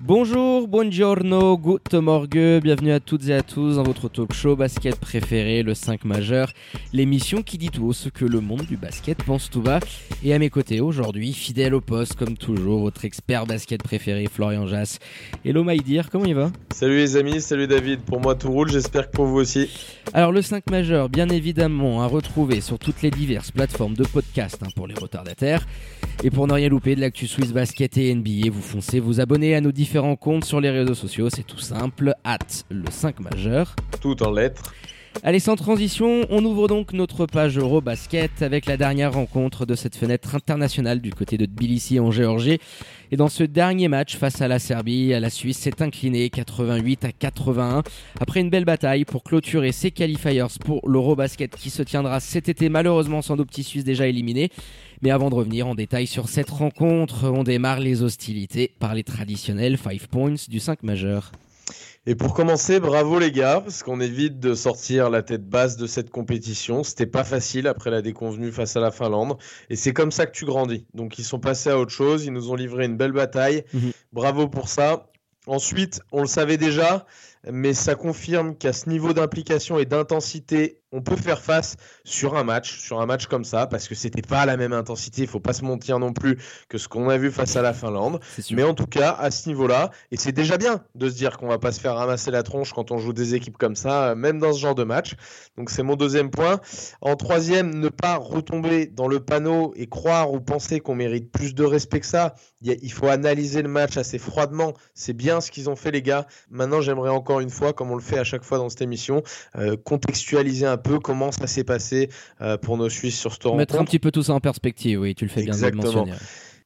Bonjour, buongiorno, good morgue, bienvenue à toutes et à tous dans votre talk show basket préféré, le 5 majeur, l'émission qui dit tout haut ce que le monde du basket pense tout bas. Et à mes côtés aujourd'hui, fidèle au poste comme toujours, votre expert basket préféré, Florian Jass. Hello Maïdir, comment il va? Salut les amis, salut David, pour moi tout roule, j'espère que pour vous aussi. Alors le 5 majeur, bien évidemment, à retrouver sur toutes les diverses plateformes de podcast hein, pour les retardataires. Et pour ne rien louper de l'actu Swiss Basket et NBA, vous foncez vous abonnez à nos différents comptes sur les réseaux sociaux, c'est tout simple, at le 5 majeur. Tout en lettres. Allez, sans transition, on ouvre donc notre page Eurobasket avec la dernière rencontre de cette fenêtre internationale du côté de Tbilissi en Géorgie. Et dans ce dernier match face à la Serbie, la Suisse s'est inclinée 88 à 81 après une belle bataille pour clôturer ses qualifiers pour l'Eurobasket qui se tiendra cet été malheureusement sans nos petits déjà éliminés. Mais avant de revenir en détail sur cette rencontre, on démarre les hostilités par les traditionnels 5 points du 5 majeur. Et pour commencer, bravo les gars, parce qu'on évite de sortir la tête basse de cette compétition. C'était pas facile après la déconvenue face à la Finlande. Et c'est comme ça que tu grandis. Donc ils sont passés à autre chose, ils nous ont livré une belle bataille. Mhm. Bravo pour ça. Ensuite, on le savait déjà, mais ça confirme qu'à ce niveau d'implication et d'intensité, on peut faire face sur un match, sur un match comme ça, parce que c'était pas la même intensité. Il faut pas se mentir non plus que ce qu'on a vu face à la Finlande. Mais en tout cas, à ce niveau-là, et c'est déjà bien de se dire qu'on va pas se faire ramasser la tronche quand on joue des équipes comme ça, euh, même dans ce genre de match. Donc c'est mon deuxième point. En troisième, ne pas retomber dans le panneau et croire ou penser qu'on mérite plus de respect que ça. Il faut analyser le match assez froidement. C'est bien ce qu'ils ont fait les gars. Maintenant, j'aimerais encore une fois, comme on le fait à chaque fois dans cette émission, euh, contextualiser un peu comment ça s'est passé euh, pour nos Suisses sur ce tour Mettre un petit peu tout ça en perspective, oui, tu le fais bien de le Exactement. mentionner.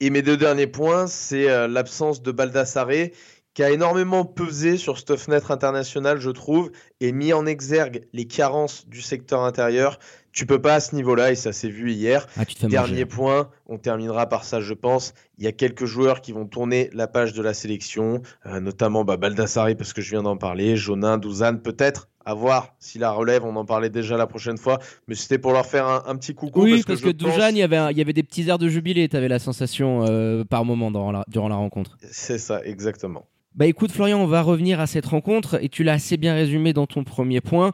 et mes deux derniers points, c'est euh, l'absence de Baldassare, qui a énormément pesé sur cette fenêtre internationale, je trouve, et mis en exergue les carences du secteur intérieur. Tu peux pas à ce niveau-là, et ça s'est vu hier. Ah, Dernier manger. point, on terminera par ça, je pense. Il y a quelques joueurs qui vont tourner la page de la sélection, euh, notamment bah, Baldassare, parce que je viens d'en parler, Jonin, Douzane, peut-être. À voir si la relève, on en parlait déjà la prochaine fois, mais c'était pour leur faire un, un petit coucou. Oui, parce, parce que, que, je pense- Dujan, il y avait, un- il y avait des petits airs de jubilé, tu avais la sensation euh, par moment la- durant la rencontre. C'est ça, exactement. Bah écoute Florian, on va revenir à cette rencontre et tu l'as assez bien résumé dans ton premier point.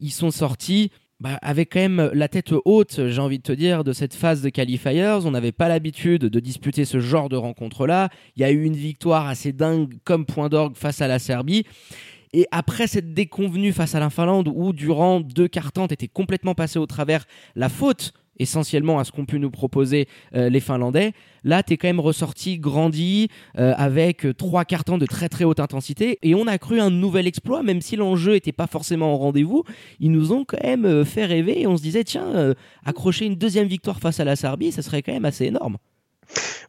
Ils sont sortis bah, avec quand même la tête haute, j'ai envie de te dire, de cette phase de qualifiers. On n'avait pas l'habitude de disputer ce genre de rencontre-là. Il y a eu une victoire assez dingue comme point d'orgue face à la Serbie. Et après cette déconvenue face à la Finlande, où durant deux quarts temps, t'étais complètement passé au travers la faute essentiellement à ce qu'ont pu nous proposer euh, les Finlandais, là, t'es quand même ressorti grandi euh, avec euh, trois temps de très très haute intensité et on a cru un nouvel exploit, même si l'enjeu n'était pas forcément au rendez-vous. Ils nous ont quand même fait rêver et on se disait, tiens, accrocher une deuxième victoire face à la Serbie, ça serait quand même assez énorme.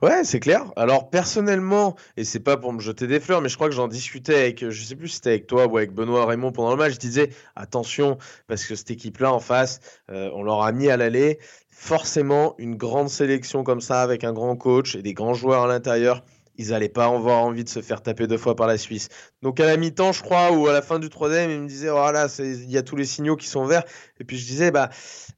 Ouais, c'est clair. Alors personnellement, et c'est pas pour me jeter des fleurs, mais je crois que j'en discutais avec, je sais plus si c'était avec toi ou avec Benoît Raymond pendant le match, je disais attention parce que cette équipe-là en face, on leur a mis à l'aller. Forcément, une grande sélection comme ça avec un grand coach et des grands joueurs à l'intérieur, ils n'allaient pas avoir envie de se faire taper deux fois par la Suisse. Donc à la mi-temps, je crois, ou à la fin du troisième, il me disait voilà, il y a tous les signaux qui sont verts. Et puis je disais bah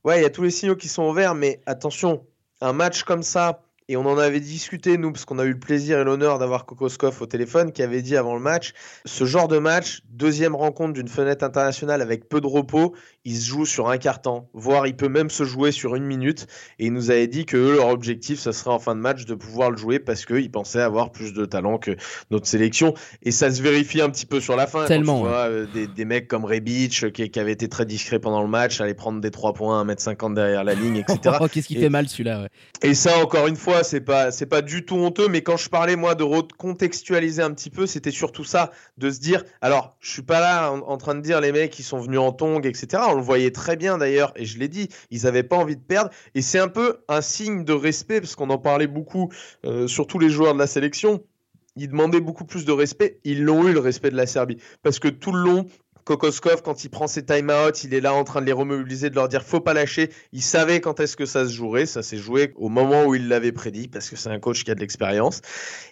ouais, il y a tous les signaux qui sont verts, mais attention, un match comme ça. Et on en avait discuté, nous, parce qu'on a eu le plaisir et l'honneur d'avoir Kokoskov au téléphone, qui avait dit avant le match, ce genre de match, deuxième rencontre d'une fenêtre internationale avec peu de repos, il se joue sur un quart temps, voire il peut même se jouer sur une minute. Et il nous avait dit que eux, leur objectif, ce serait en fin de match de pouvoir le jouer parce qu'ils pensaient avoir plus de talent que notre sélection. Et ça se vérifie un petit peu sur la fin. quand Tellement, tu vois, euh, des, des mecs comme Rebic, qui, qui avait été très discret pendant le match, aller prendre des 3 points, 1m50 derrière la ligne, etc. Oh, Qu'est-ce qui Et- fait mal celui-là ouais. Et ça, encore une fois, c'est pas, c'est pas du tout honteux, mais quand je parlais, moi, de recontextualiser un petit peu, c'était surtout ça, de se dire, alors, je suis pas là en, train de dire les mecs qui sont venus en tongs, etc. On le voyait très bien d'ailleurs, et je l'ai dit, ils avaient pas envie de perdre, et c'est un peu un signe de respect, parce qu'on en parlait beaucoup, euh, sur tous les joueurs de la sélection. ils demandaient beaucoup plus de respect. Ils l'ont eu le respect de la Serbie parce que tout le long, Kokoskov, quand il prend ses time-out, il est là en train de les remobiliser, de leur dire faut pas lâcher. Il savait quand est-ce que ça se jouerait. Ça s'est joué au moment où il l'avait prédit parce que c'est un coach qui a de l'expérience.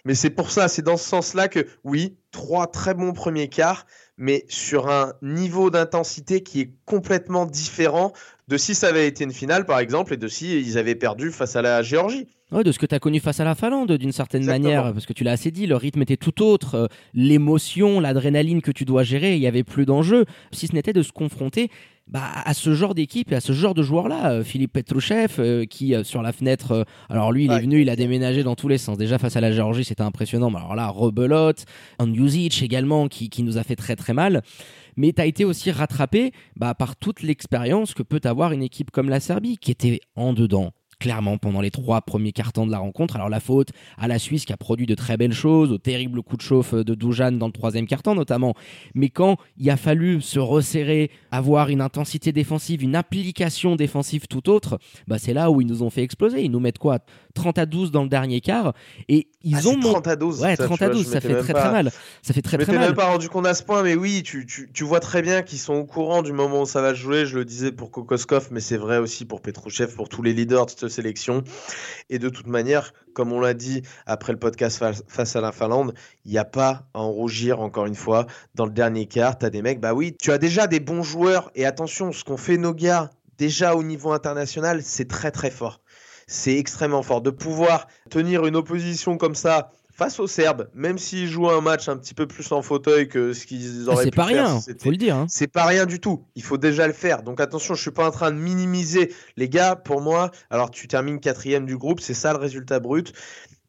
Mais c'est pour ça, c'est dans ce sens-là que oui, trois très bons premiers quarts, mais sur un niveau d'intensité qui est complètement différent de si ça avait été une finale, par exemple, et de si ils avaient perdu face à la Géorgie. Ouais, de ce que tu as connu face à la Finlande, d'une certaine manière, parce que tu l'as assez dit, le rythme était tout autre, euh, l'émotion, l'adrénaline que tu dois gérer, il n'y avait plus d'enjeu, si ce n'était de se confronter bah, à ce genre d'équipe et à ce genre de joueur-là. Euh, Philippe Petrouchev, euh, qui sur la fenêtre, alors lui, il est venu, il a déménagé dans tous les sens. Déjà face à la Géorgie, c'était impressionnant, mais alors là, rebelote, Andjusic également, qui, qui nous a fait très très mal mais tu as été aussi rattrapé bah, par toute l'expérience que peut avoir une équipe comme la Serbie, qui était en dedans, clairement pendant les trois premiers cartons de la rencontre. Alors la faute à la Suisse qui a produit de très belles choses, au terrible coup de chauffe de Dujan dans le troisième carton notamment. Mais quand il a fallu se resserrer, avoir une intensité défensive, une application défensive tout autre, bah c'est là où ils nous ont fait exploser. Ils nous mettent quoi? 30 à 12 dans le dernier quart et ils ah, ont 30 à 12. Ouais, 30 à 12, ça fait très très mal. Ça fait très très mal. même pas rendu compte à ce point mais oui, tu, tu, tu vois très bien qu'ils sont au courant du moment où ça va jouer, je le disais pour Kokoskov mais c'est vrai aussi pour Petrouchev, pour tous les leaders de sélection. Et de toute manière, comme on l'a dit après le podcast face à la Finlande, il n'y a pas à en rougir encore une fois. Dans le dernier quart, tu as des mecs, bah oui, tu as déjà des bons joueurs. Et attention, ce qu'on fait nos gars, déjà au niveau international, c'est très très fort. C'est extrêmement fort. De pouvoir tenir une opposition comme ça, face aux Serbes, même s'ils jouent un match un petit peu plus en fauteuil que ce qu'ils auraient pu faire. C'est pas rien, faut le dire. Hein. C'est pas rien du tout. Il faut déjà le faire. Donc attention, je suis pas en train de minimiser les gars. Pour moi, alors tu termines quatrième du groupe, c'est ça le résultat brut.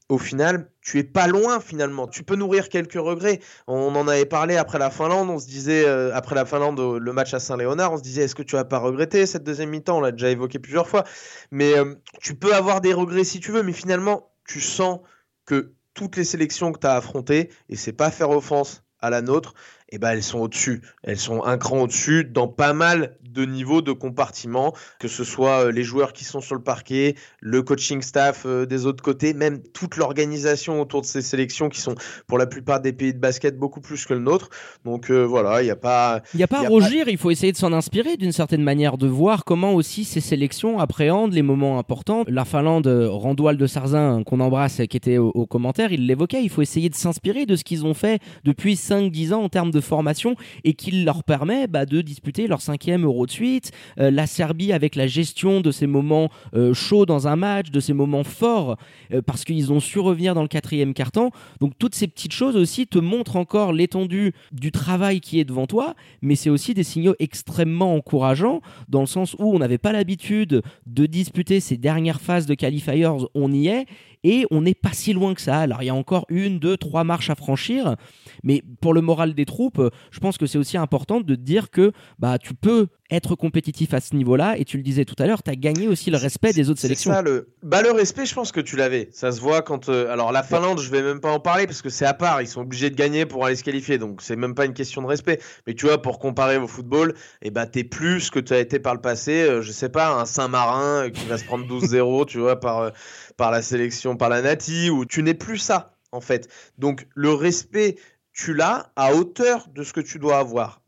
Au final, tu es pas loin finalement. Tu peux nourrir quelques regrets. On en avait parlé après la Finlande. On se disait euh, après la Finlande, le match à Saint-Léonard, on se disait est-ce que tu vas pas regretter cette deuxième mi-temps? On l'a déjà évoqué plusieurs fois. Mais euh, tu peux avoir des regrets si tu veux, mais finalement, tu sens que toutes les sélections que tu as affrontées, et c'est pas faire offense à la nôtre, eh ben, elles sont au-dessus. Elles sont un cran au-dessus dans pas mal de niveaux de compartiments, que ce soit euh, les joueurs qui sont sur le parquet, le coaching staff euh, des autres côtés, même toute l'organisation autour de ces sélections qui sont pour la plupart des pays de basket beaucoup plus que le nôtre. Donc euh, voilà, il n'y a pas... Il n'y a pas à rougir, il faut essayer de s'en inspirer d'une certaine manière, de voir comment aussi ces sélections appréhendent les moments importants. La Finlande, Randoil de Sarzin, qu'on embrasse, qui était au, au commentaire, il l'évoquait, il faut essayer de s'inspirer de ce qu'ils ont fait depuis 5-10 ans en termes de formation et qui leur permet bah, de disputer leur cinquième Euro de suite. Euh, la Serbie avec la gestion de ces moments euh, chauds dans un match, de ces moments forts, euh, parce qu'ils ont su revenir dans le quatrième carton. Donc toutes ces petites choses aussi te montrent encore l'étendue du travail qui est devant toi, mais c'est aussi des signaux extrêmement encourageants dans le sens où on n'avait pas l'habitude de disputer ces dernières phases de qualifiers, on y est, et on n'est pas si loin que ça. Alors il y a encore une, deux, trois marches à franchir, mais pour le moral des troupes, je pense que c'est aussi important de dire que bah, tu peux être compétitif à ce niveau-là. Et tu le disais tout à l'heure, tu as gagné aussi le respect des autres sélections. Ça, le... Bah, le respect, je pense que tu l'avais. Ça se voit quand. Euh, alors, la Finlande, je vais même pas en parler parce que c'est à part. Ils sont obligés de gagner pour aller se qualifier. Donc, c'est même pas une question de respect. Mais tu vois, pour comparer au football, et eh bah, t'es plus ce que tu as été par le passé. Euh, je sais pas, un Saint-Marin euh, qui va se prendre 12-0, tu vois, par, par la sélection, par la Nati, ou tu n'es plus ça en fait. Donc le respect tu l'as à hauteur de ce que tu dois avoir.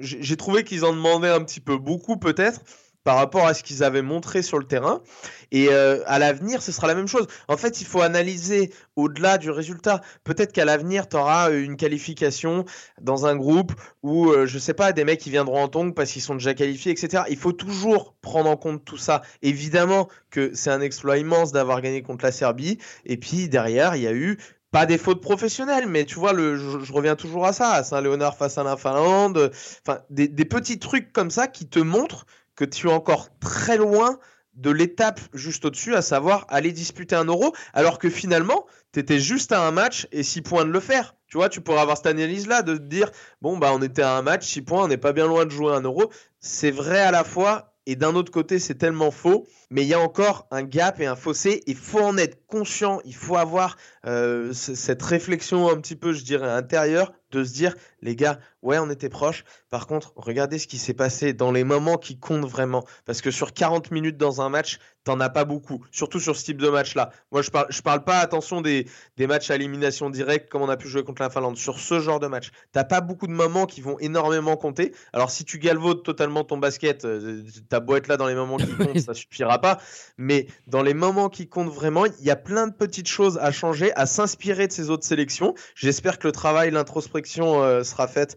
J'ai trouvé qu'ils en demandaient un petit peu beaucoup peut-être par rapport à ce qu'ils avaient montré sur le terrain. Et euh, à l'avenir, ce sera la même chose. En fait, il faut analyser au-delà du résultat. Peut-être qu'à l'avenir, tu auras une qualification dans un groupe où, je euh, je sais pas, des mecs qui viendront en tongue parce qu'ils sont déjà qualifiés, etc. Il faut toujours prendre en compte tout ça. Évidemment que c'est un exploit immense d'avoir gagné contre la Serbie. Et puis derrière, il y a eu pas des fautes professionnelles, mais tu vois, le, je, reviens toujours à ça, à Saint-Léonard face à la Finlande, enfin, des, des, petits trucs comme ça qui te montrent que tu es encore très loin de l'étape juste au-dessus, à savoir aller disputer un euro, alors que finalement, tu étais juste à un match et six points de le faire. Tu vois, tu pourrais avoir cette analyse-là de te dire, bon, bah, on était à un match, six points, on n'est pas bien loin de jouer un euro. C'est vrai à la fois et d'un autre côté, c'est tellement faux, mais il y a encore un gap et un fossé. Il faut en être conscient, il faut avoir euh, cette réflexion un petit peu, je dirais, intérieure, de se dire les gars, ouais, on était proches. Par contre, regardez ce qui s'est passé dans les moments qui comptent vraiment. Parce que sur 40 minutes dans un match, t'en as pas beaucoup. Surtout sur ce type de match-là. Moi, je parle, je parle pas, attention, des, des matchs à élimination directe comme on a pu jouer contre la Finlande. Sur ce genre de match, t'as pas beaucoup de moments qui vont énormément compter. Alors, si tu galvaudes totalement ton basket, euh, ta être là dans les moments qui comptent, ça suffira pas. Mais dans les moments qui comptent vraiment, il y a plein de petites choses à changer, à s'inspirer de ces autres sélections. J'espère que le travail, l'introspection euh, sera faite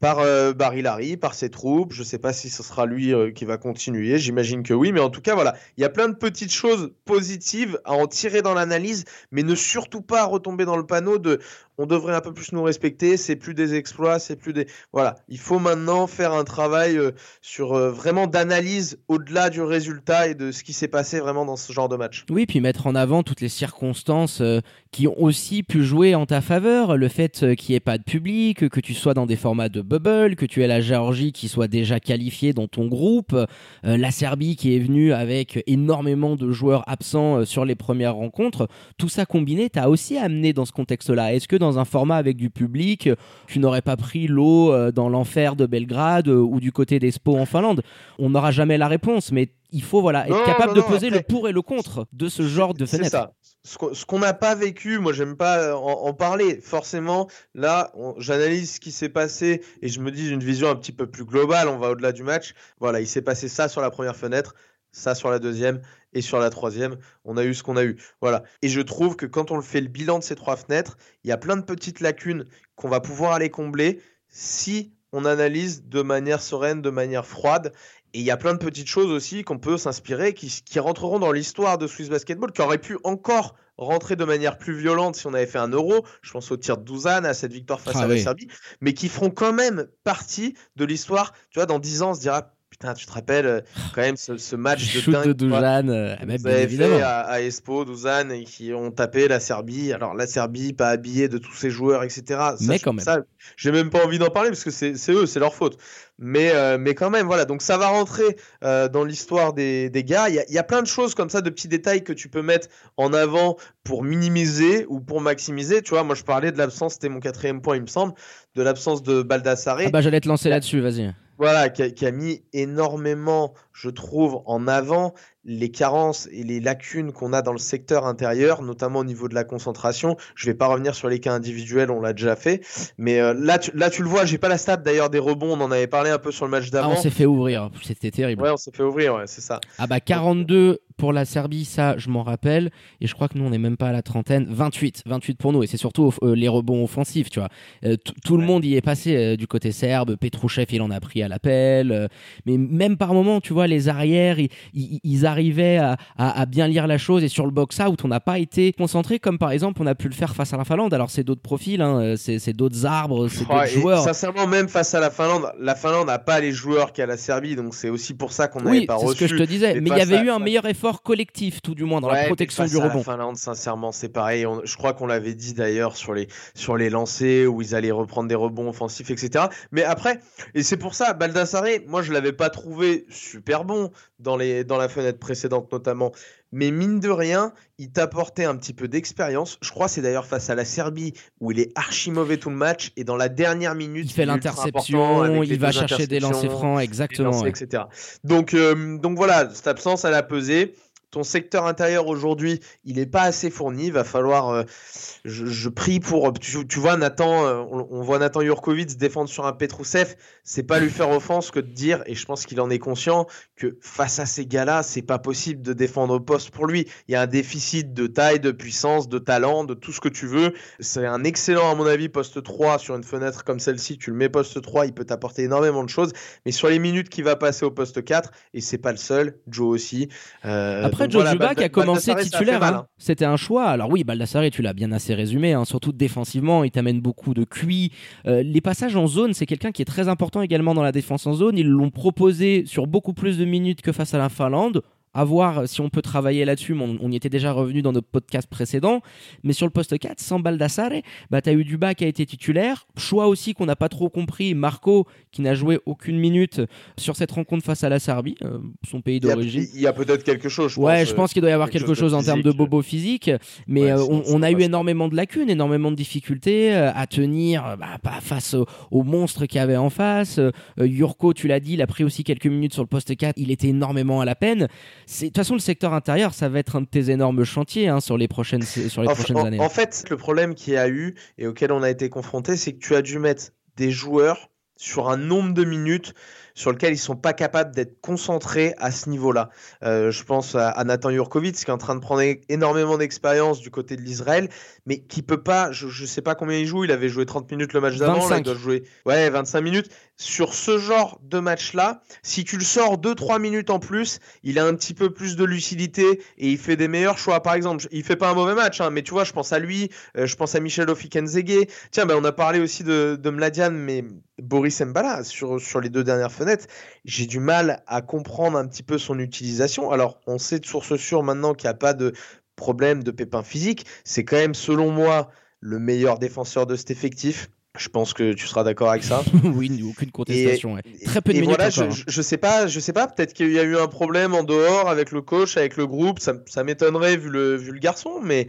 par euh, Barry Larry, par ses troupes. Je ne sais pas si ce sera lui euh, qui va continuer. J'imagine que oui, mais en tout cas, voilà, il y a plein de petites choses positives à en tirer dans l'analyse, mais ne surtout pas retomber dans le panneau de on devrait un peu plus nous respecter. C'est plus des exploits, c'est plus des voilà. Il faut maintenant faire un travail euh, sur vraiment d'analyse au-delà du résultat et de ce qui s'est passé vraiment dans ce genre de match. Oui, puis mettre en avant toutes les circonstances qui ont aussi pu jouer en ta faveur. Le fait qu'il n'y ait pas de public, que tu sois dans des formats de bubble, que tu aies la Géorgie qui soit déjà qualifiée dans ton groupe, euh, la Serbie qui est venue avec énormément de joueurs absents euh, sur les premières rencontres, tout ça combiné t'as aussi amené dans ce contexte-là. Est-ce que un format avec du public, tu n'aurais pas pris l'eau euh, dans l'enfer de Belgrade ou du côté d'Espo en Finlande On n'aura jamais la réponse, mais il faut voilà être capable de peser le pour et le contre de ce genre de fenêtre. C'est ça ce qu'on n'a pas vécu, moi j'aime pas euh, en, parler. Forcément, là, j'analyse ce qui s'est passé et je me dis une vision un petit peu plus globale. On va au-delà du match. Voilà, il s'est passé ça sur la première fenêtre, ça sur la deuxième et sur la troisième, on a eu ce qu'on a eu. Voilà. Et je trouve que quand on le fait le bilan de ces trois fenêtres, il y a plein de petites lacunes qu'on va pouvoir aller combler si on analyse de manière sereine, de manière froide et il y a plein de petites choses aussi qu'on peut s'inspirer, qui, qui, rentreront dans l'histoire de Swiss Basketball, qui auraient pu encore rentrer de manière plus violente si on avait fait un euro. Je pense au tir de Douzane, à cette victoire face ah à la Serbie, mais qui feront quand même partie de l'histoire. Tu vois, dans 10 ans, on se dira Putain, tu te rappelles euh, quand même ce, match de dingue. de Douzane, euh, bien évidemment. Fait à, à, Espo, Douzane, et qui ont tapé la Serbie. Alors, la Serbie, pas habillée de tous ses joueurs, etc. mais quand même. j'ai même pas envie d'en parler parce que c'est eux, c'est leur faute. Mais, euh, mais quand même, voilà. Donc, ça va rentrer dans l'histoire des, des, gars. Il y, a, y, a, plein de choses comme ça, de petits détails que tu peux mettre en avant pour minimiser ou pour maximiser. Tu vois, moi, je parlais de l'absence, c'était mon quatrième point, il me semble, de l'absence de Baldassare. Ah bah, j'allais te lancer là-dessus, vas-y voilà, qui a, mis énormément, je trouve, en avant les carences et les lacunes qu'on a dans le secteur intérieur, notamment au niveau de la concentration. Je vais pas revenir sur les cas individuels, on l'a déjà fait, mais euh, là, tu, là tu le vois, j'ai pas la stat d'ailleurs des rebonds, on en avait parlé un peu sur le match d'avant. Ah, on s'est fait ouvrir, c'était terrible. Ouais, on s'est fait ouvrir, ouais, c'est ça. Ah bah 42 pour la Serbie, ça je m'en rappelle, et je crois que nous on n'est même pas à la trentaine, 28, 28 pour nous, et c'est surtout euh, les rebonds offensifs, tu vois. Euh, tout le monde y est passé du côté serbe, Petrouchev il en a pris à l'appel, mais même par moment, tu vois, les arrières, ils, ils, ils arrivait à, bien lire la chose et sur le box-out, on n'a pas été concentré comme par exemple on a pu le faire face à la Finlande. Alors c'est d'autres profils, hein, c'est d'autres arbres, c'est d'autres joueurs. Sincèrement, même face à la Finlande, la Finlande n'a pas les joueurs qu'a la Serbie, donc c'est aussi pour ça qu'on n'avait oui, pas reçu. c'est ce que je te disais, mais il y avait eu un meilleur effort collectif, tout du moins, dans la protection du rebond. la Finlande, sincèrement, c'est pareil. je crois qu'on l'avait dit d'ailleurs sur les, sur les lancers où ils allaient reprendre des rebonds offensifs, etc. Mais après, et c'est pour ça, Baldassare, moi je l'avais pas trouvé super bon dans, les, dans la fenêtre précédente notamment. Mais mine de rien, il t'apportait un petit peu d'expérience. Je crois c'est d'ailleurs face à la Serbie où il est archi mauvais tout le match et dans la dernière minute, il fait l'interception, il va chercher des lancers francs, exactement, etc. Donc, euh, donc voilà, cette absence elle a pesé ton secteur intérieur aujourd'hui, il n'est pas assez fourni. Va falloir. Euh, je, prie pour. Tu, vois, Nathan, euh, on, voit Nathan Jurkovic défendre sur un Petrousev. C'est pas lui faire offense que de dire, et je pense qu'il en est conscient, que face à ces gars-là, c'est pas possible de défendre au poste pour lui. Il y a un déficit de taille, de puissance, de talent, de tout ce que tu veux. C'est un excellent, à mon avis, poste 3 sur une fenêtre comme celle-ci. Tu le mets poste 3, il peut t'apporter énormément de choses. Mais sur les minutes qu'il va passer au poste 4, et c'est pas le seul, Joe aussi. Euh, Après, Joe voilà, a commencé titulaire, hein. Hein. c'était un choix. Alors oui, Baldassare, tu l'as bien assez résumé, hein. surtout défensivement, il t'amène beaucoup de QI. Euh, les passages en zone, c'est quelqu'un qui est très important également dans la défense en zone. Ils l'ont proposé sur beaucoup plus de minutes que face à la Finlande à voir si on peut travailler là-dessus. On, on, y était déjà revenu dans notre podcast précédent. Mais sur le poste 4, sans Baldassare, bah, tu as eu Duba qui a été titulaire. Choix aussi qu'on n'a pas trop compris. Marco qui n'a joué aucune minute sur cette rencontre face à la Serbie, euh, son pays d'origine. Il y a, peut-être quelque chose. Je ouais, pense, je pense qu'il doit y avoir quelque, chose, en termes de bobo physique. Mais euh, on, a eu énormément de lacunes, énormément de difficultés euh, à tenir bah, pas face au, monstre qu'il y avait en face. Yurko, tu l'as dit, il a pris aussi quelques minutes sur le poste 4. Il était énormément à la peine. De toute façon, le secteur intérieur, ça va être un de tes énormes chantiers hein, sur les prochaines, sur les prochaines années. En fait, le problème qu'il y a eu et auquel on a été confronté, c'est que tu as dû mettre des joueurs sur un nombre de minutes sur lequel ils sont pas capables d'être concentrés à ce niveau-là. Euh, je pense à, Nathan Jurkovic qui est en train de prendre énormément d'expérience du côté de l'Israël, mais qui peut pas, je, ne sais pas combien il joue, il avait joué 30 minutes le match d'avant, il doit jouer ouais, 25 minutes. Sur ce genre de match-là, si tu le sors 2-3 minutes en plus, il a un petit peu plus de lucidité et il fait des meilleurs choix. Par exemple, il fait pas un mauvais match, hein, mais tu vois, je pense à lui, euh, je pense à Michel Ofikenzege. Tiens, ben, on a parlé aussi de, de Mladian, mais Boris Mbala sur, les deux dernières fenêtres, j'ai du mal à comprendre un petit peu son utilisation. Alors, on sait de source sûre maintenant qu'il n'y a pas de problème de pépin physique. C'est quand même, selon moi, le meilleur défenseur de cet effectif. Je pense que tu seras d'accord avec ça. oui, aucune contestation. Très peu de minutes voilà, je, hein. je, sais pas, je sais pas. Peut-être qu'il y a eu un problème en dehors avec le coach, avec le groupe. Ça, ça m'étonnerait vu le, vu le garçon, mais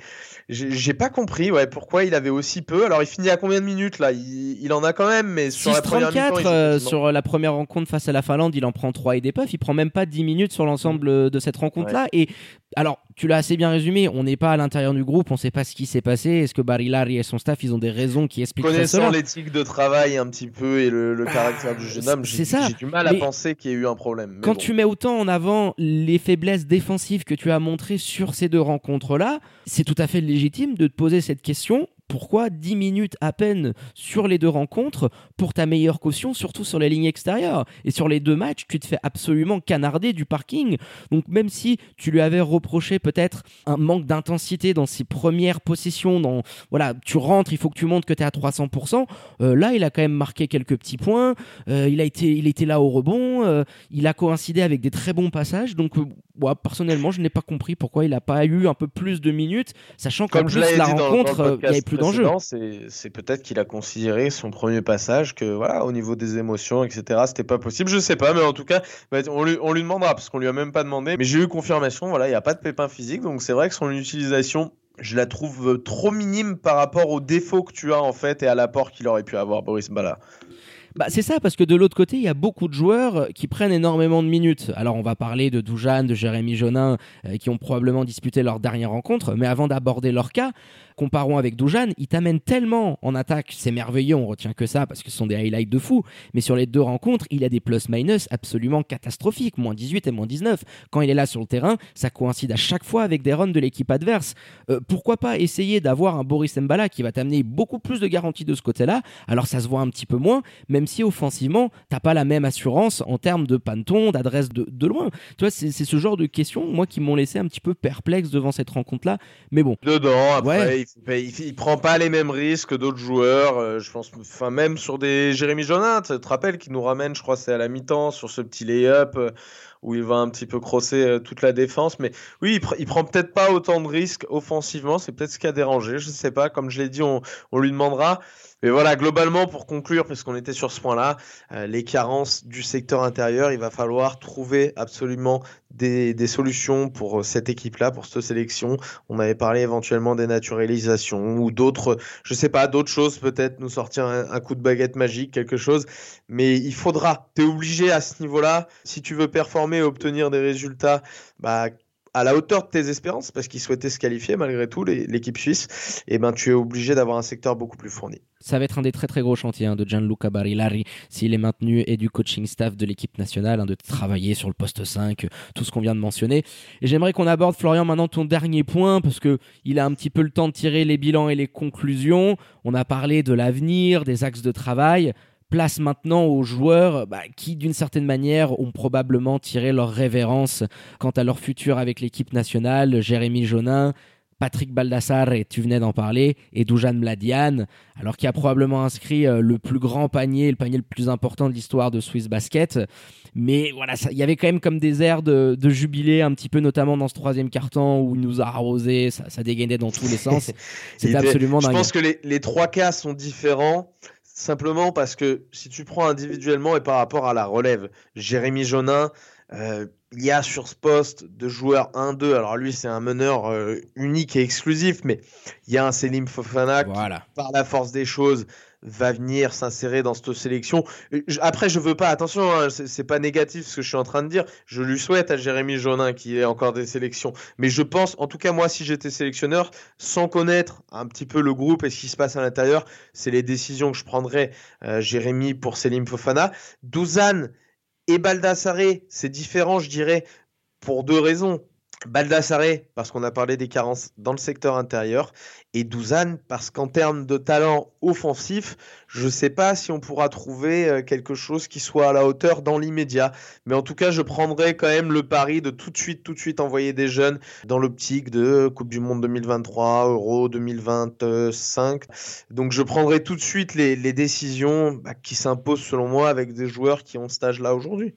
j'ai pas compris ouais, pourquoi il avait aussi peu. Alors il finit à combien de minutes là? Il, il, en a quand même, mais sur la première 34 euh, sur la première rencontre face à la Finlande, il en prend 3 et des puffs. Il prend même pas 10 minutes sur l'ensemble de cette rencontre là. Et alors tu l'as assez bien résumé. On n'est pas à l'intérieur du groupe, on sait pas ce qui s'est passé. Est-ce que Barilari et son staff ils ont des raisons qui expliquent Connaissant l'éthique de travail un petit peu et le, le caractère du jeune homme, j'ai du mal à penser qu'il y ait eu un problème. quand tu mets autant en avant les faiblesses défensives que tu as montrées sur ces deux rencontres là, c'est tout à fait légitime de te poser cette question pourquoi 10 minutes à peine sur les deux rencontres pour ta meilleure caution, surtout sur les lignes extérieures Et sur les deux matchs, tu te fais absolument canarder du parking. Donc même si tu lui avais reproché peut-être un manque d'intensité dans ses premières possessions, dans, voilà, tu rentres, il faut que tu montres que tu es à 300%, euh, là il a quand même marqué quelques petits points, euh, il, a été, il était là au rebond, euh, il a coïncidé avec des très bons passages. Donc personnellement, je n'ai pas compris pourquoi il n'a pas eu un peu plus de minutes, sachant qu'en plus la rencontre, il n'y avait plus d'enjeu. C'est peut-être qu'il a considéré son premier passage que voilà, au niveau des émotions, etc., c'était pas possible. Je sais pas, mais en tout cas, bah, on lui, on lui demandera parce qu'on lui a même pas demandé. Mais j'ai eu confirmation, voilà, il n'y a pas de pépin physique, donc c'est vrai que son utilisation je la trouve trop minime par rapport aux défauts que tu as en fait et à l'apport qu'il aurait pu avoir Boris Bala. Bah, c'est ça, parce que de l'autre côté, il y a beaucoup de joueurs qui prennent énormément de minutes. Alors, on va parler de Doujan, de Jérémy Jonin, euh, qui ont probablement disputé leur dernière rencontre. Mais avant d'aborder leur cas, comparons avec Doujan, il t'amène tellement en attaque, c'est merveilleux, on retient que ça parce que ce sont des highlights de fou, mais sur les deux rencontres, il a des plus-minus absolument catastrophiques, moins 18 et moins 19. Quand il est là sur le terrain, ça coïncide à chaque fois avec des runs de l'équipe adverse. Euh, pourquoi pas essayer d'avoir un Boris Mbala qui va t'amener beaucoup plus de garanties de ce côté-là, alors ça se voit un petit peu moins, même si offensivement, t'as pas la même assurance en termes de panton, d'adresse de, loin. Tu vois, c'est ce genre de questions, moi, qui m'ont laissé un petit peu perplexe devant cette rencontre-là, mais bon. Dedans, après, il, prend pas les mêmes risques que d'autres joueurs. Euh, je pense, enfin même sur des Jérémy Jonin, tu te rappelles qui nous ramène, je crois, c'est à la mi-temps sur ce petit lay-up euh, où il va un petit peu crosser euh, toute la défense. Mais oui, il, prend peut-être pas autant de risques offensivement. C'est peut-être ce qui a dérangé. Je sais pas. Comme je l'ai dit, on, on lui demandera. Mais voilà, globalement, pour conclure, parce qu'on était sur ce point-là, euh, les carences du secteur intérieur, il va falloir trouver absolument des, solutions pour euh, cette équipe-là, pour cette sélection. On avait parlé éventuellement des naturalisations ou d'autres, je sais pas, d'autres choses, peut-être nous sortir un, coup de baguette magique, quelque chose. Mais il faudra, tu es obligé à ce niveau-là, si tu veux performer et obtenir des résultats, bah, à la hauteur de tes espérances, parce qu'ils souhaitaient se qualifier malgré tout, l'équipe suisse, et eh ben tu es obligé d'avoir un secteur beaucoup plus fourni. Ça va être un des très très gros chantiers hein, de Gianluca Barilari s'il est maintenu et du coaching staff de l'équipe nationale, hein, de travailler sur le poste 5, tout ce qu'on vient de mentionner. Et j'aimerais qu'on aborde, Florian, maintenant ton dernier point, parce que il a un petit peu le temps de tirer les bilans et les conclusions. On a parlé de l'avenir, des axes de travail place maintenant aux joueurs bah, qui, d'une certaine manière, ont probablement tiré leur révérence quant à leur futur avec l'équipe nationale. Jérémy Jonin, Patrick Baldassar, et tu venais d'en parler, et Dujan Mladian, alors qui a probablement inscrit euh, le plus grand panier, le panier le plus important de l'histoire de Swiss Basket. Mais voilà, il y avait quand même comme des airs de, jubilé, un petit peu notamment dans ce troisième carton où il nous a arrosé, ça, ça dégainait dans tous les sens. C'était absolument dingue. Je pense que les, les trois cas sont différents. Simplement parce que si tu prends individuellement et par rapport à la relève, Jérémy Jonin, euh, il y a sur ce poste de joueur 1-2. Alors lui, c'est un meneur euh, unique et exclusif, mais il y a un Selim Fofana qui, par la force des choses, va venir s'insérer dans cette sélection. Après, je veux pas, attention, hein, c'est pas négatif ce que je suis en train de dire. Je lui souhaite à Jérémy Jonin qu'il ait encore des sélections. Mais je pense, en tout cas, moi, si j'étais sélectionneur, sans connaître un petit peu le groupe et ce qui se passe à l'intérieur, c'est les décisions que je prendrais, euh, Jérémy pour Selim Fofana. Douzane, et Baldassare, c'est différent, je dirais, pour deux raisons. Baldassare, parce qu'on a parlé des carences dans le secteur intérieur, et Douzane, parce qu'en termes de talent offensif, je ne sais pas si on pourra trouver euh, quelque chose qui soit à la hauteur dans l'immédiat. Mais en tout cas, je prendrai quand même le pari de tout de suite, tout de suite envoyer des jeunes dans l'optique de Coupe du Monde 2023, Euro 2025. Donc je prendrai tout de suite les, décisions bah, qui s'imposent selon moi avec des joueurs qui ont ce stage-là aujourd'hui.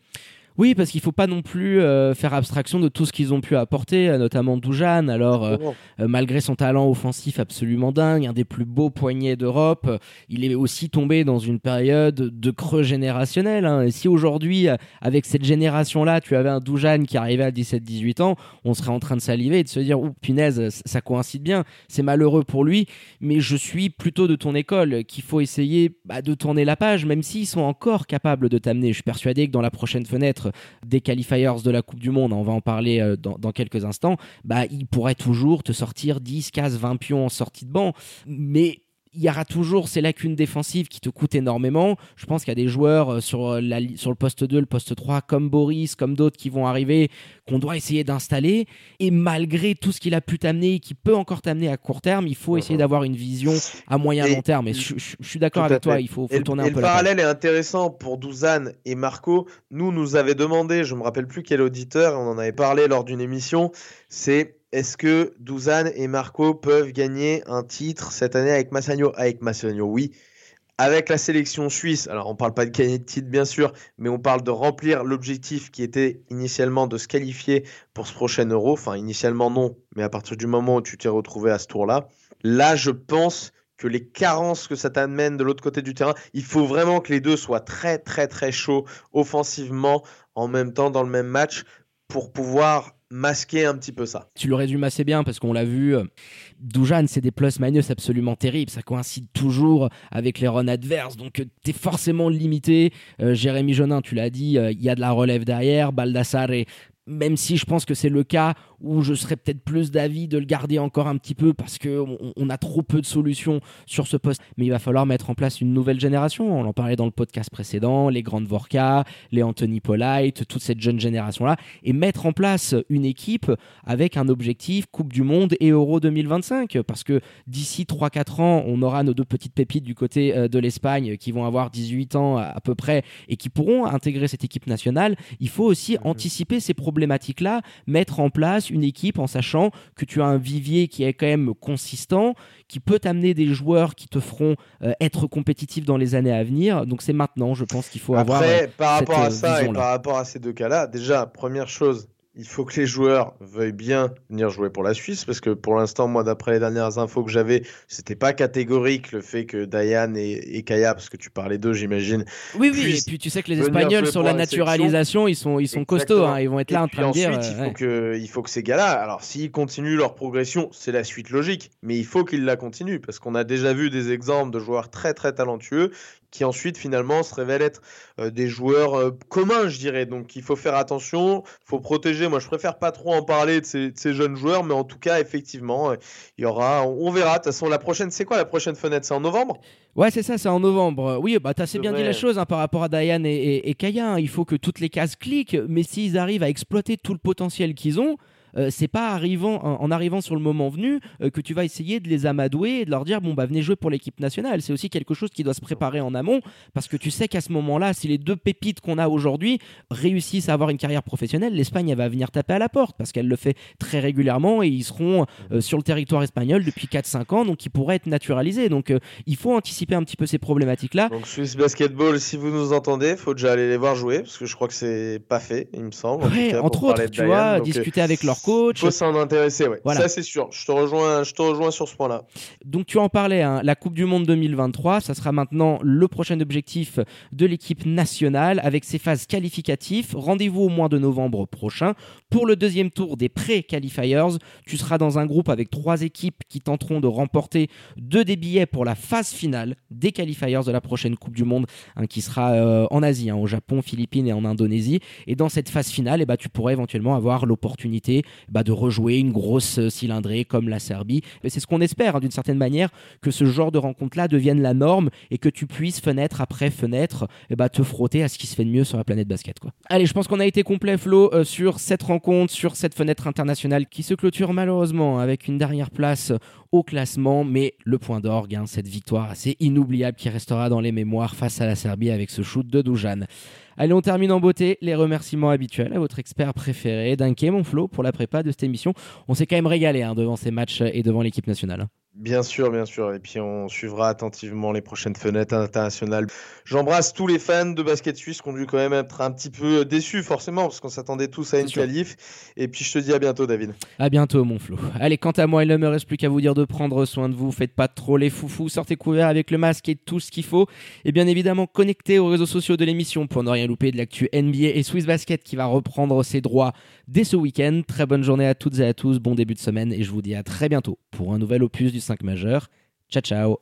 Oui, parce qu'il faut pas non plus euh, faire abstraction de tout ce qu'ils ont pu apporter, euh, notamment Doujan. Alors, euh, malgré son talent offensif absolument dingue, un des plus beaux poignets d'Europe, il est aussi tombé dans une période de creux générationnel. Hein. Et si aujourd'hui, avec cette génération-là, tu avais un Doujan qui arrivait à 17-18 ans, on serait en train de saliver et de se dire, oh punaise, ça coïncide bien. C'est malheureux pour lui, mais je suis plutôt de ton école qu'il faut essayer bah, de tourner la page, même s'ils sont encore capables de t'amener. Je suis persuadé que dans la prochaine fenêtre des qualifiers de la Coupe du Monde, on va en parler euh, dans, quelques instants, bah, il pourrait toujours te sortir 10, 15, 20 pions en sortie de banc. Mais il y aura toujours ces lacunes défensives qui te coûtent énormément. Je pense qu'il y a des joueurs euh, sur, euh, la, sur le poste 2, le poste 3, comme Boris, comme d'autres qui vont arriver, qu'on doit essayer d'installer. Et malgré tout ce qu'il a pu t'amener et qui peut encore t'amener à court terme, il faut essayer d'avoir une vision à moyen long terme. Et je, suis d'accord avec toi, il faut, tourner un peu Le parallèle est intéressant pour Douzane et Marco. Nous, nous avait demandé, je me rappelle plus quel auditeur, on en avait parlé lors d'une émission, c'est est-ce que Douzane et Marco peuvent gagner un titre cette année avec Massagno Avec Massagno, oui. Avec la sélection suisse, alors on ne parle pas de gagner de titre bien sûr, mais on parle de remplir l'objectif qui était initialement de se qualifier pour ce prochain Euro. Enfin, initialement non, mais à partir du moment où tu t'es retrouvé à ce tour-là, là je pense que les carences que ça t'amène de l'autre côté du terrain, il faut vraiment que les deux soient très très très chauds offensivement en même temps dans le même match pour pouvoir masquer un petit peu ça. Tu le résumes assez bien parce qu'on l'a vu. Euh, Doujan, c'est des plus-minus absolument terribles. Ça coïncide toujours avec les runs adverses. Donc, euh, tu es forcément limité. Euh, Jérémy Jonin, tu l'as dit, il y a de la relève derrière. Baldassare, même si je pense que c'est le cas où je serais peut-être plus d'avis de le garder encore un petit peu parce qu'on on a trop peu de solutions sur ce poste. Mais il va falloir mettre en place une nouvelle génération. On en parlait dans le podcast précédent, les grandes Vorka, les Anthony Polite, toute cette jeune génération-là, et mettre en place une équipe avec un objectif Coupe du Monde et Euro 2025. Parce que d'ici 3-4 ans, on aura nos deux petites pépites du côté euh, de l'Espagne qui vont avoir 18 ans à peu près et qui pourront intégrer cette équipe nationale. Il faut aussi anticiper ces problématiques-là, mettre en place une équipe en sachant que tu as un vivier qui est quand même consistant, qui peut t'amener des joueurs qui te feront euh, être compétitifs dans les années à venir. Donc c'est maintenant, je pense qu'il faut avoir. Après, euh, par rapport à ça et par rapport à ces deux cas-là, déjà, première chose, il faut que les joueurs veuillent bien venir jouer pour la Suisse parce que pour l'instant, moi, d'après les dernières infos que j'avais, c'était pas catégorique le fait que Diane et, Kaya, parce que tu parlais d'eux, j'imagine. Oui, oui, et puis tu sais que les Espagnols sur la naturalisation, ils sont, ils sont costauds, hein, ils vont être là en train de dire. il, faut que, il faut que ces gars-là, alors s'ils continuent leur progression, c'est la suite logique, mais il faut qu'ils la continuent parce qu'on a déjà vu des exemples de joueurs très très talentueux qui ensuite finalement se révèlent être euh, des joueurs euh, communs, je dirais. Donc il faut faire attention, il faut protéger. Moi, je préfère pas trop en parler de ces, jeunes joueurs, mais en tout cas, effectivement, il y aura, on, verra. De toute façon, la prochaine, c'est quoi la prochaine fenêtre? C'est en novembre? Ouais, c'est ça, c'est en novembre. Oui, bah, tu as assez bien dit la chose hein, par rapport à Diane et, et, Kaya. Hein. Il faut que toutes les cases cliquent, mais s'ils arrivent à exploiter tout le potentiel qu'ils ont, euh, c'est pas arrivant, en, arrivant sur le moment venu euh, que tu vas essayer de les amadouer et de leur dire bon bah venez jouer pour l'équipe nationale. C'est aussi quelque chose qui doit se préparer en amont parce que tu sais qu'à ce moment-là, si les deux pépites qu'on a aujourd'hui réussissent à avoir une carrière professionnelle, l'Espagne va venir taper à la porte parce qu'elle le fait très régulièrement et ils seront euh, sur le territoire espagnol depuis 4-5 ans, donc ils pourraient être naturalisés. Donc il faut anticiper un petit peu ces problématiques-là. Donc Swiss Basketball, si vous nous entendez, faut déjà aller les voir jouer parce que je crois que c'est pas fait, il me semble. entre autres, tu vois, discuter avec leur coach. Faut s'en intéresser, ouais. Ça, c'est sûr. Je te rejoins, je te rejoins sur ce point-là. Donc, tu en parlais, hein, la Coupe du Monde 2023, ça sera maintenant le prochain objectif de l'équipe nationale avec ses phases qualificatives. Rendez-vous au mois de novembre prochain pour le deuxième tour des pré-qualifiers. Tu seras dans un groupe avec trois équipes qui tenteront de remporter deux des billets pour la phase finale des qualifiers de la prochaine Coupe du Monde, hein, qui sera euh, en Asie, hein, au Japon, Philippines et en Indonésie. Et dans cette phase finale, eh ben, tu pourrais éventuellement avoir l'opportunité bah, de rejouer une grosse euh, cylindrée comme la Serbie. Et c'est ce qu'on espère hein, d'une certaine manière, que ce genre de rencontre-là devienne la norme et que tu puisses, fenêtre après fenêtre, eh bah, te frotter à ce qui se fait de mieux sur la planète basket. Quoi. Allez, je pense qu'on a été complet, Flo, euh, sur cette rencontre, sur cette fenêtre internationale qui se clôture malheureusement avec une dernière place au classement, mais le point d'orgue, hein, cette victoire assez inoubliable qui restera dans les mémoires face à la Serbie avec ce shoot de Dujan. Allez, on termine en beauté. Les remerciements habituels à votre expert préféré, Dunké, mon Flo, pour la prépa de cette émission. On s'est quand même régalé hein, devant ces matchs et devant l'équipe nationale. Bien sûr, bien sûr. Et puis on suivra attentivement les prochaines fenêtres internationales. J'embrasse tous les fans de basket suisse qui ont dû quand même être un petit peu déçus, forcément, parce qu'on s'attendait tous à une qualif. Et puis je te dis à bientôt, David. À bientôt, mon Flo. Allez, quant à moi, il ne me reste plus qu'à vous dire de prendre soin de vous. Faites pas trop les foufous. Sortez couverts avec le masque et tout ce qu'il faut. Et bien évidemment, connectez aux réseaux sociaux de l'émission pour ne rien louper de l'actu NBA et Swiss Basket qui va reprendre ses droits dès ce week-end. Très bonne journée à toutes et à tous. Bon début de semaine. Et je vous dis à très bientôt pour un nouvel opus du 5 majeur. Ciao ciao